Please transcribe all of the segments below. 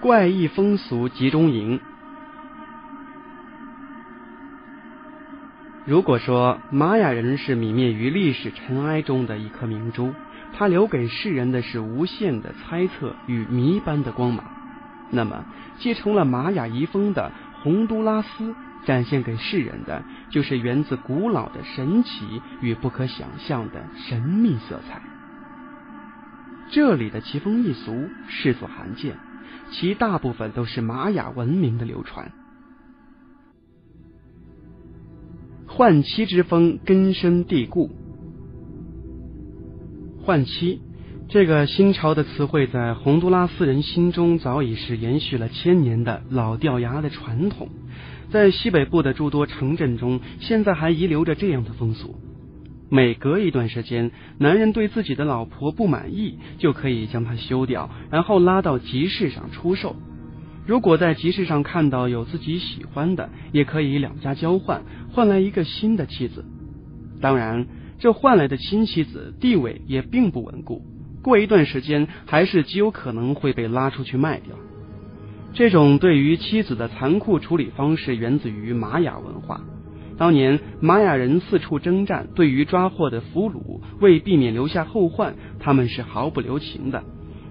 怪异风俗集中营。如果说玛雅人是泯灭于历史尘埃中的一颗明珠，它留给世人的是无限的猜测与谜般的光芒，那么继承了玛雅遗风的洪都拉斯，展现给世人的就是源自古老的神奇与不可想象的神秘色彩。这里的奇风异俗世所罕见，其大部分都是玛雅文明的流传。换妻之风根深蒂固。换妻这个新潮的词汇，在洪都拉斯人心中早已是延续了千年的老掉牙的传统，在西北部的诸多城镇中，现在还遗留着这样的风俗。每隔一段时间，男人对自己的老婆不满意，就可以将她休掉，然后拉到集市上出售。如果在集市上看到有自己喜欢的，也可以两家交换，换来一个新的妻子。当然，这换来的新妻子地位也并不稳固，过一段时间还是极有可能会被拉出去卖掉。这种对于妻子的残酷处理方式，源自于玛雅文化。当年玛雅人四处征战，对于抓获的俘虏，为避免留下后患，他们是毫不留情的。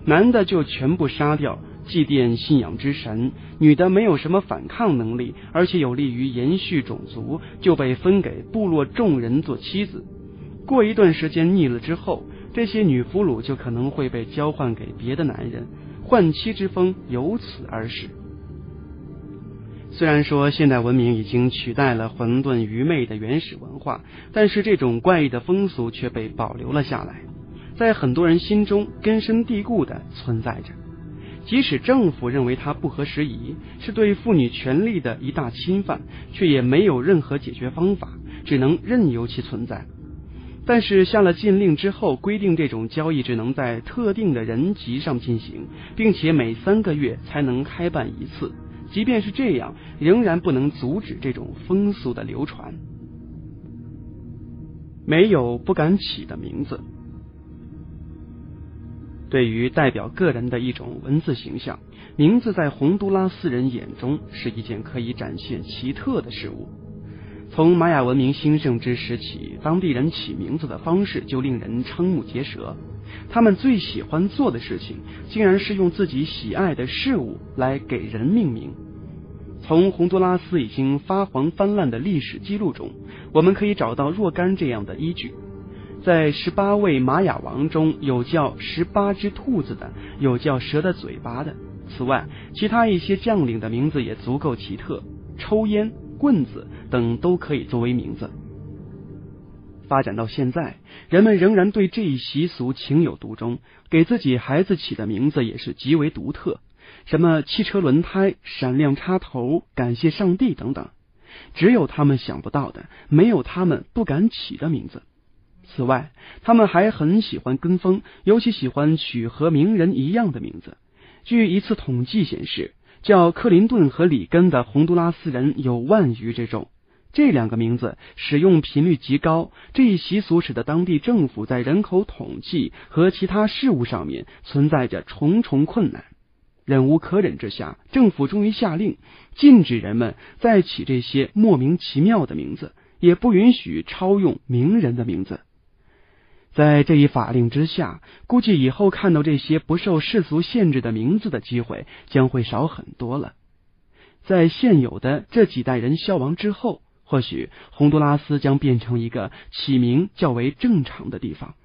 男的就全部杀掉，祭奠信仰之神；女的没有什么反抗能力，而且有利于延续种族，就被分给部落众人做妻子。过一段时间腻了之后，这些女俘虏就可能会被交换给别的男人，换妻之风由此而始。虽然说现代文明已经取代了混沌愚昧的原始文化，但是这种怪异的风俗却被保留了下来，在很多人心中根深蒂固的存在着。即使政府认为它不合时宜，是对妇女权利的一大侵犯，却也没有任何解决方法，只能任由其存在。但是下了禁令之后，规定这种交易只能在特定的人籍上进行，并且每三个月才能开办一次。即便是这样，仍然不能阻止这种风俗的流传。没有不敢起的名字，对于代表个人的一种文字形象，名字在洪都拉斯人眼中是一件可以展现奇特的事物。从玛雅文明兴盛之时起，当地人起名字的方式就令人瞠目结舌。他们最喜欢做的事情，竟然是用自己喜爱的事物来给人命名。从洪都拉斯已经发黄泛滥的历史记录中，我们可以找到若干这样的依据。在十八位玛雅王中有叫十八只兔子的，有叫蛇的嘴巴的。此外，其他一些将领的名字也足够奇特，抽烟、棍子等都可以作为名字。发展到现在，人们仍然对这一习俗情有独钟，给自己孩子起的名字也是极为独特，什么汽车轮胎、闪亮插头、感谢上帝等等，只有他们想不到的，没有他们不敢起的名字。此外，他们还很喜欢跟风，尤其喜欢取和名人一样的名字。据一次统计显示，叫克林顿和里根的洪都拉斯人有万余之众。这两个名字使用频率极高，这一习俗使得当地政府在人口统计和其他事务上面存在着重重困难。忍无可忍之下，政府终于下令禁止人们再起这些莫名其妙的名字，也不允许超用名人的名字。在这一法令之下，估计以后看到这些不受世俗限制的名字的机会将会少很多了。在现有的这几代人消亡之后。或许洪都拉斯将变成一个起名较为正常的地方。